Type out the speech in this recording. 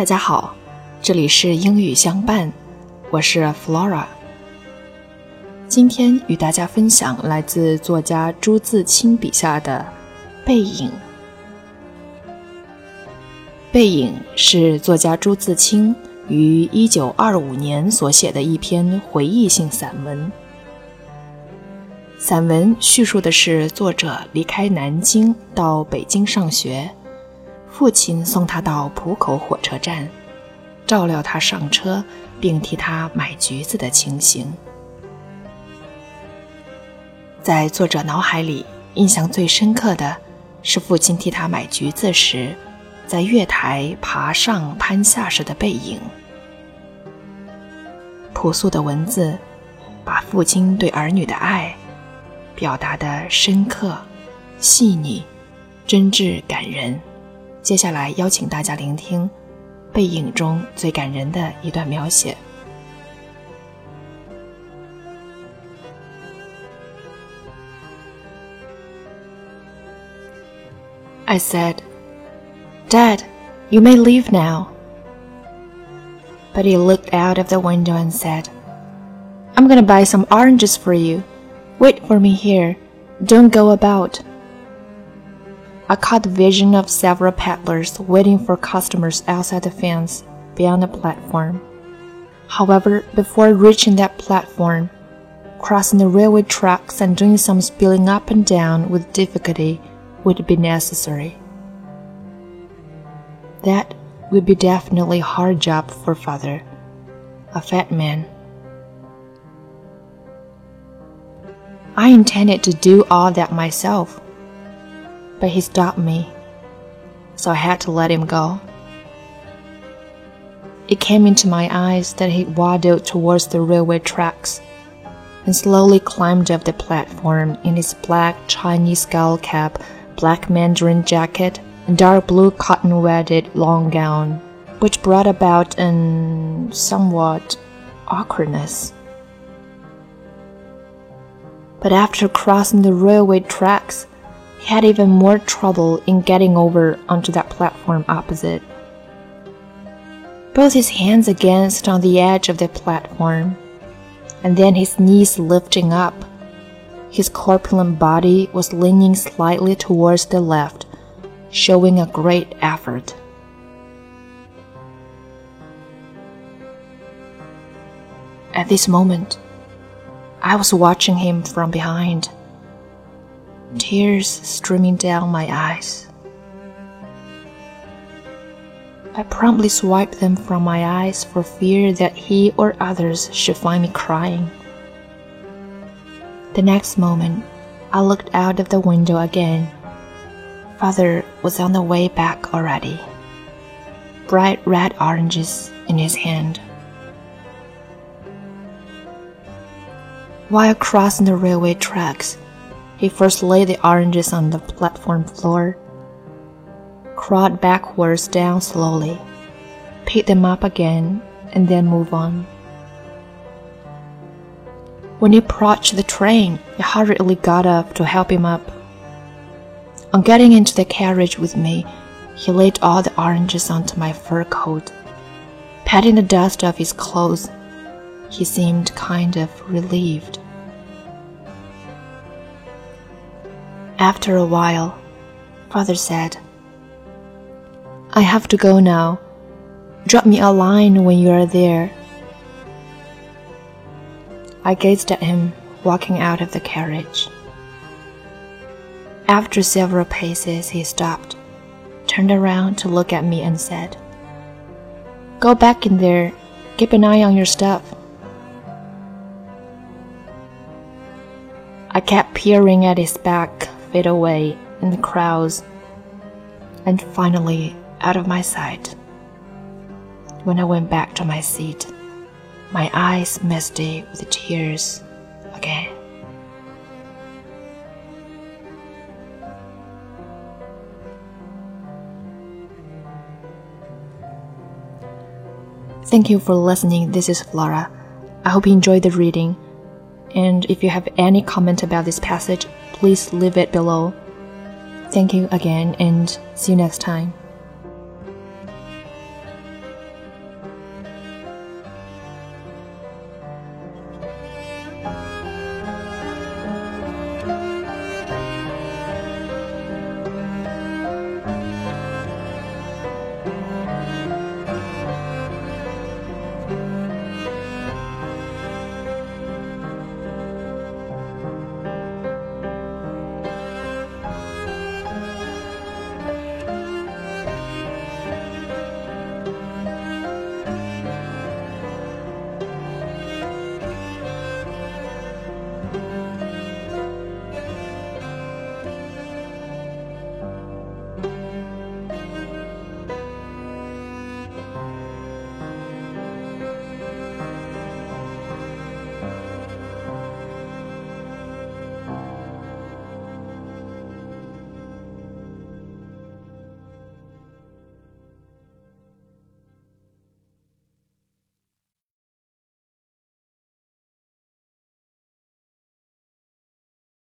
大家好，这里是英语相伴，我是 Flora。今天与大家分享来自作家朱自清笔下的《背影》。《背影》是作家朱自清于1925年所写的一篇回忆性散文。散文叙述的是作者离开南京到北京上学。父亲送他到浦口火车站，照料他上车，并替他买橘子的情形。在作者脑海里，印象最深刻的是父亲替他买橘子时，在月台爬上攀下时的背影。朴素的文字，把父亲对儿女的爱表达的深刻、细腻、真挚、感人。接下来邀请大家聆听《背影》中最感人的一段描写。I said, Dad, you may leave now. But he looked out of the window and said, I'm going to buy some oranges for you. Wait for me here. Don't go about. I caught the vision of several peddlers waiting for customers outside the fence beyond the platform. However, before reaching that platform, crossing the railway tracks and doing some spilling up and down with difficulty would be necessary. That would be definitely a hard job for father, a fat man. I intended to do all that myself but he stopped me, so I had to let him go. It came into my eyes that he waddled towards the railway tracks and slowly climbed up the platform in his black Chinese skull cap, black mandarin jacket, and dark blue cotton wadded long gown, which brought about an somewhat awkwardness. But after crossing the railway tracks, he had even more trouble in getting over onto that platform opposite. Both his hands against on the edge of the platform, and then his knees lifting up. His corpulent body was leaning slightly towards the left, showing a great effort. At this moment, I was watching him from behind tears streaming down my eyes. I promptly swiped them from my eyes for fear that he or others should find me crying. The next moment, I looked out of the window again. Father was on the way back already, bright red oranges in his hand. While crossing the railway tracks, he first laid the oranges on the platform floor, crawled backwards down slowly, picked them up again, and then moved on. When he approached the train, I hurriedly got up to help him up. On getting into the carriage with me, he laid all the oranges onto my fur coat. Patting the dust off his clothes, he seemed kind of relieved. After a while, father said, I have to go now. Drop me a line when you are there. I gazed at him walking out of the carriage. After several paces, he stopped, turned around to look at me, and said, Go back in there. Keep an eye on your stuff. I kept peering at his back fade away in the crowds, and finally out of my sight. When I went back to my seat, my eyes misty with tears again. Thank you for listening. This is Flora. I hope you enjoyed the reading. And if you have any comment about this passage, please leave it below. Thank you again and see you next time.